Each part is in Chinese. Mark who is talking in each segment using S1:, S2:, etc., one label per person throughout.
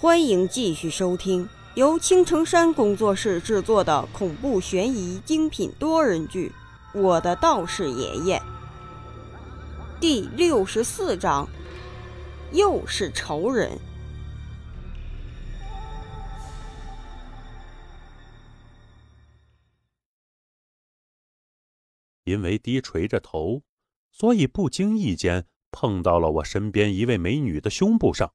S1: 欢迎继续收听由青城山工作室制作的恐怖悬疑精品多人剧《我的道士爷爷》第六十四章，又是仇人。
S2: 因为低垂着头，所以不经意间碰到了我身边一位美女的胸部上。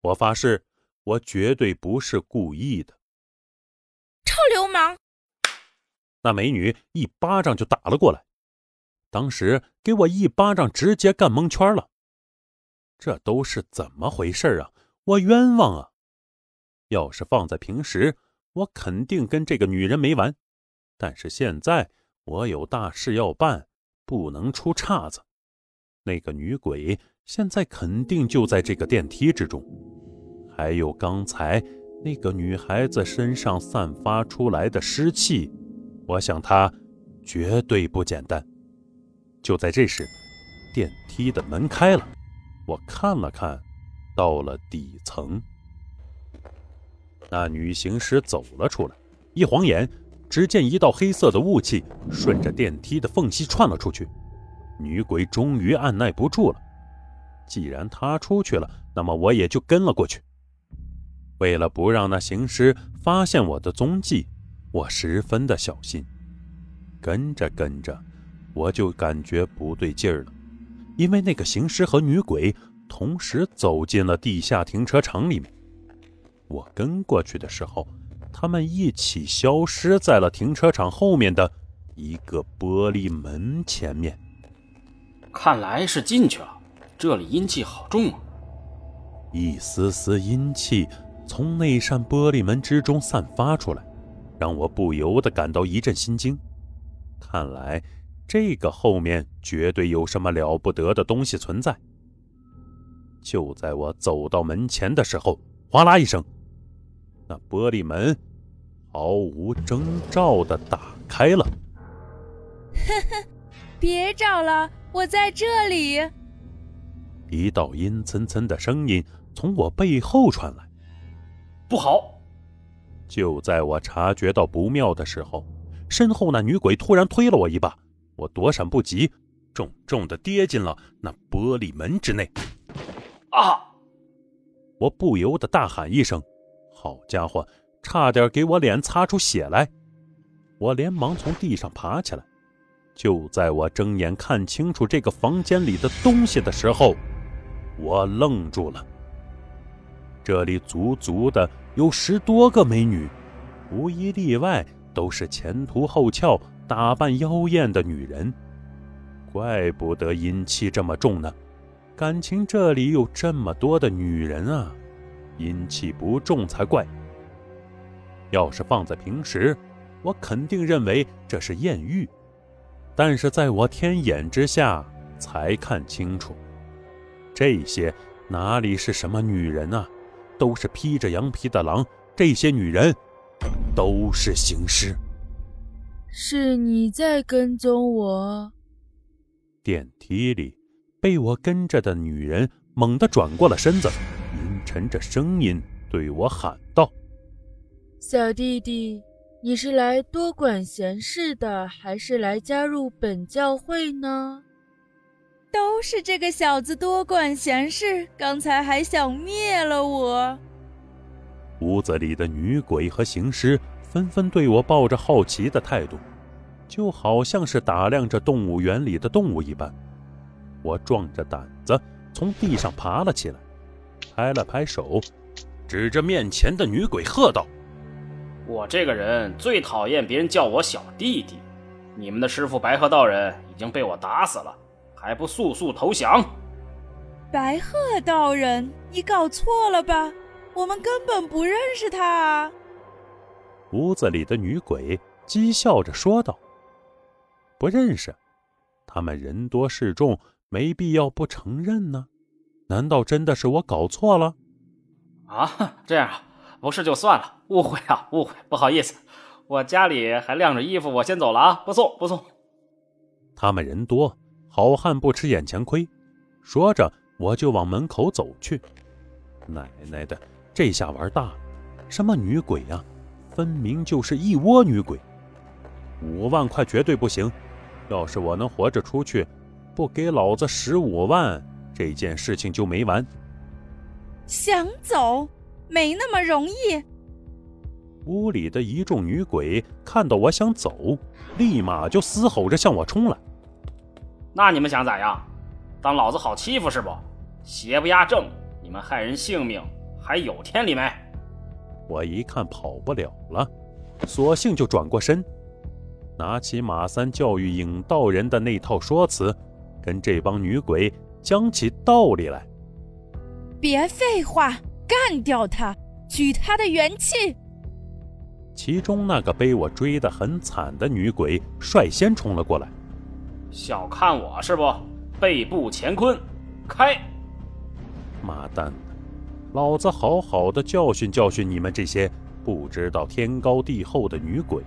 S2: 我发誓。我绝对不是故意的，
S3: 臭流氓！
S2: 那美女一巴掌就打了过来，当时给我一巴掌直接干蒙圈了。这都是怎么回事啊？我冤枉啊！要是放在平时，我肯定跟这个女人没完。但是现在我有大事要办，不能出岔子。那个女鬼现在肯定就在这个电梯之中。还有刚才那个女孩子身上散发出来的湿气，我想她绝对不简单。就在这时，电梯的门开了，我看了看，到了底层。那女行尸走了出来，一晃眼，只见一道黑色的雾气顺着电梯的缝隙窜了出去。女鬼终于按耐不住了，既然她出去了，那么我也就跟了过去。为了不让那行尸发现我的踪迹，我十分的小心。跟着跟着，我就感觉不对劲儿了，因为那个行尸和女鬼同时走进了地下停车场里面。我跟过去的时候，他们一起消失在了停车场后面的一个玻璃门前面。
S4: 看来是进去了，这里阴气好重啊！
S2: 一丝丝阴气。从那扇玻璃门之中散发出来，让我不由得感到一阵心惊。看来这个后面绝对有什么了不得的东西存在。就在我走到门前的时候，哗啦一声，那玻璃门毫无征兆的打开了。
S3: 呵呵，别找了，我在这里。
S2: 一道阴森森的声音从我背后传来。
S4: 不好！
S2: 就在我察觉到不妙的时候，身后那女鬼突然推了我一把，我躲闪不及，重重的跌进了那玻璃门之内。
S4: 啊！
S2: 我不由得大喊一声：“好家伙，差点给我脸擦出血来！”我连忙从地上爬起来。就在我睁眼看清楚这个房间里的东西的时候，我愣住了。这里足足的有十多个美女，无一例外都是前凸后翘、打扮妖艳的女人。怪不得阴气这么重呢，感情这里有这么多的女人啊，阴气不重才怪。要是放在平时，我肯定认为这是艳遇，但是在我天眼之下才看清楚，这些哪里是什么女人啊？都是披着羊皮的狼，这些女人都是行尸。
S5: 是你在跟踪我？
S2: 电梯里被我跟着的女人猛地转过了身子，阴沉着声音对我喊道：“
S5: 小弟弟，你是来多管闲事的，还是来加入本教会呢？”
S3: 都是这个小子多管闲事，刚才还想灭了我。
S2: 屋子里的女鬼和行尸纷纷对我抱着好奇的态度，就好像是打量着动物园里的动物一般。我壮着胆子从地上爬了起来，拍了拍手，指着面前的女鬼喝道：“
S4: 我这个人最讨厌别人叫我小弟弟，你们的师傅白鹤道人已经被我打死了。”还不速速投降！
S3: 白鹤道人，你搞错了吧？我们根本不认识他啊！
S2: 屋子里的女鬼讥笑着说道：“不认识？他们人多势众，没必要不承认呢。难道真的是我搞错了？”
S4: 啊，这样啊，不是就算了，误会啊，误会，不好意思，我家里还晾着衣服，我先走了啊，不送，不送。
S2: 他们人多。好汉不吃眼前亏，说着我就往门口走去。奶奶的，这下玩大了，什么女鬼呀，分明就是一窝女鬼。五万块绝对不行，要是我能活着出去，不给老子十五万，这件事情就没完。
S3: 想走，没那么容易。
S2: 屋里的一众女鬼看到我想走，立马就嘶吼着向我冲来。
S4: 那你们想咋样？当老子好欺负是不？邪不压正，你们害人性命，还有天理没？
S2: 我一看跑不了了，索性就转过身，拿起马三教育影道人的那套说辞，跟这帮女鬼讲起道理来。
S3: 别废话，干掉他，取他的元气。
S2: 其中那个被我追得很惨的女鬼率先冲了过来。
S4: 小看我是不？背部乾坤，开！
S2: 妈蛋，老子好好的教训教训你们这些不知道天高地厚的女鬼，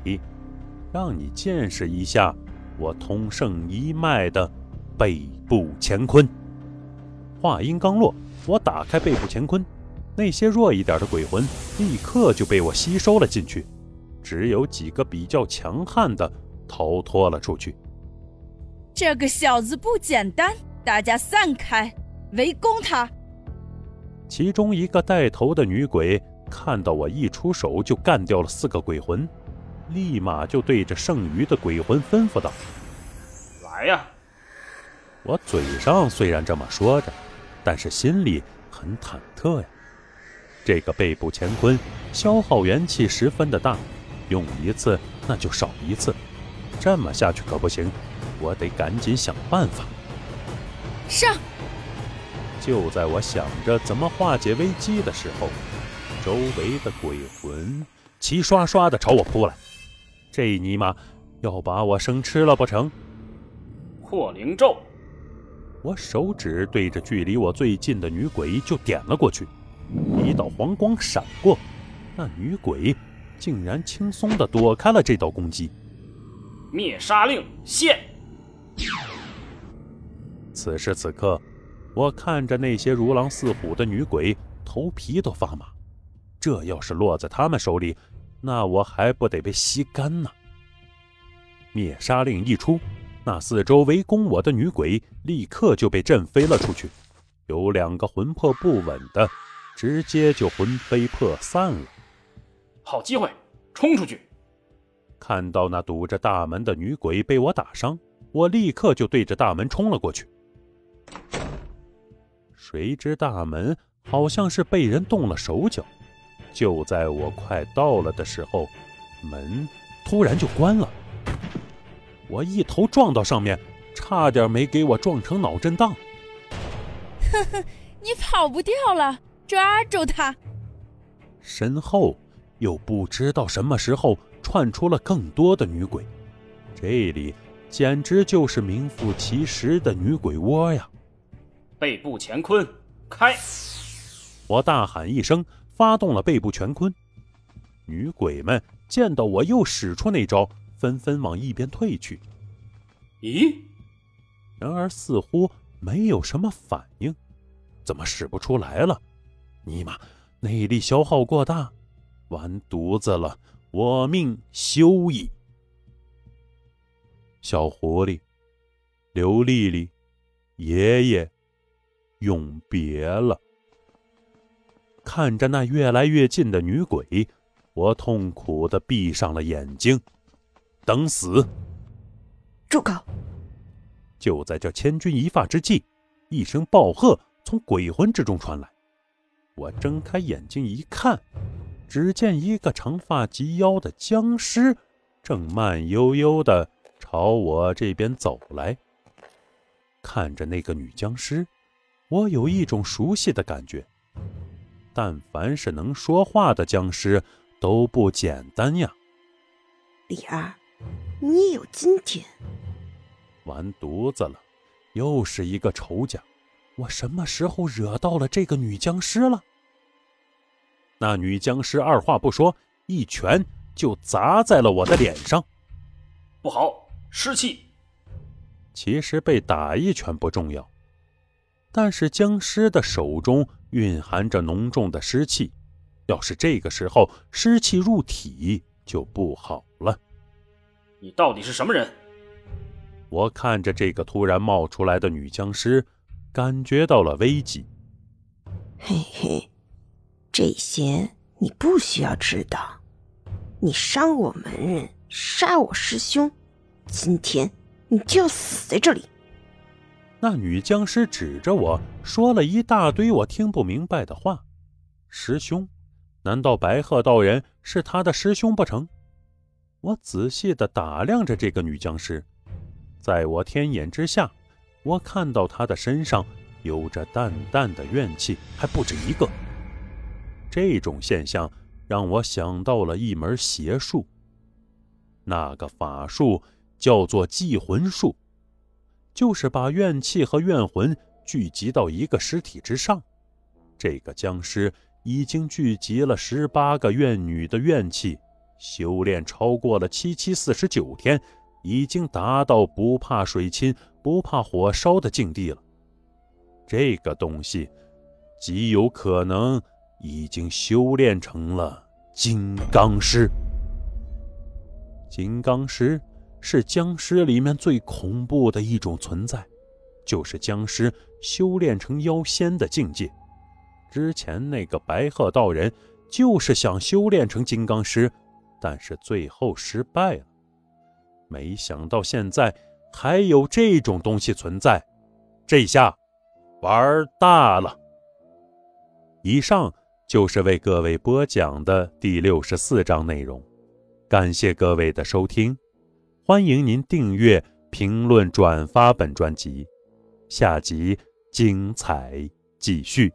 S2: 让你见识一下我通圣一脉的背部乾坤。话音刚落，我打开背部乾坤，那些弱一点的鬼魂立刻就被我吸收了进去，只有几个比较强悍的逃脱了出去。
S3: 这个小子不简单，大家散开，围攻他。
S2: 其中一个带头的女鬼看到我一出手就干掉了四个鬼魂，立马就对着剩余的鬼魂吩咐道：“
S4: 来呀！”
S2: 我嘴上虽然这么说着，但是心里很忐忑呀。这个背部乾坤消耗元气十分的大，用一次那就少一次，这么下去可不行。我得赶紧想办法
S3: 上。
S2: 就在我想着怎么化解危机的时候，周围的鬼魂齐刷刷的朝我扑来。这尼玛要把我生吃了不成？
S4: 破灵咒！
S2: 我手指对着距离我最近的女鬼就点了过去，一道黄光闪过，那女鬼竟然轻松的躲开了这道攻击。
S4: 灭杀令现。
S2: 此时此刻，我看着那些如狼似虎的女鬼，头皮都发麻。这要是落在他们手里，那我还不得被吸干呢？灭杀令一出，那四周围攻我的女鬼立刻就被震飞了出去，有两个魂魄不稳的，直接就魂飞魄散了。
S4: 好机会，冲出去！
S2: 看到那堵着大门的女鬼被我打伤。我立刻就对着大门冲了过去，谁知大门好像是被人动了手脚。就在我快到了的时候，门突然就关了。我一头撞到上面，差点没给我撞成脑震荡。
S3: 呵呵，你跑不掉了，抓住他！
S2: 身后又不知道什么时候窜出了更多的女鬼，这里。简直就是名副其实的女鬼窝呀！
S4: 背部乾坤开！
S2: 我大喊一声，发动了背部乾坤。女鬼们见到我又使出那招，纷纷往一边退去。
S4: 咦？
S2: 然而似乎没有什么反应，怎么使不出来了？尼玛，内力消耗过大，完犊子了！我命休矣！小狐狸，刘丽丽，爷爷，永别了。看着那越来越近的女鬼，我痛苦的闭上了眼睛，等死。
S1: 住口！
S2: 就在这千钧一发之际，一声暴喝从鬼魂之中传来。我睁开眼睛一看，只见一个长发及腰的僵尸，正慢悠悠的。朝我这边走来，看着那个女僵尸，我有一种熟悉的感觉。但凡是能说话的僵尸都不简单呀！
S1: 李儿，你也有今天！
S2: 完犊子了，又是一个仇家！我什么时候惹到了这个女僵尸了？那女僵尸二话不说，一拳就砸在了我的脸上。
S4: 不好！湿气，
S2: 其实被打一拳不重要，但是僵尸的手中蕴含着浓重的湿气，要是这个时候湿气入体，就不好了。
S4: 你到底是什么人？
S2: 我看着这个突然冒出来的女僵尸，感觉到了危机。
S6: 嘿嘿，这些你不需要知道。你伤我门人，杀我师兄，今天你就要死在这里。
S2: 那女僵尸指着我说了一大堆我听不明白的话。师兄？难道白鹤道人是他的师兄不成？我仔细的打量着这个女僵尸。在我天眼之下，我看到他的身上有着淡淡的怨气，还不止一个。这种现象让我想到了一门邪术。那个法术叫做祭魂术，就是把怨气和怨魂聚集到一个尸体之上。这个僵尸已经聚集了十八个怨女的怨气，修炼超过了七七四十九天。已经达到不怕水侵、不怕火烧的境地了。这个东西极有可能已经修炼成了金刚尸。金刚尸是僵尸里面最恐怖的一种存在，就是僵尸修炼成妖仙的境界。之前那个白鹤道人就是想修炼成金刚尸，但是最后失败了。没想到现在还有这种东西存在，这下玩大了。以上就是为各位播讲的第六十四章内容，感谢各位的收听，欢迎您订阅、评论、转发本专辑，下集精彩继续。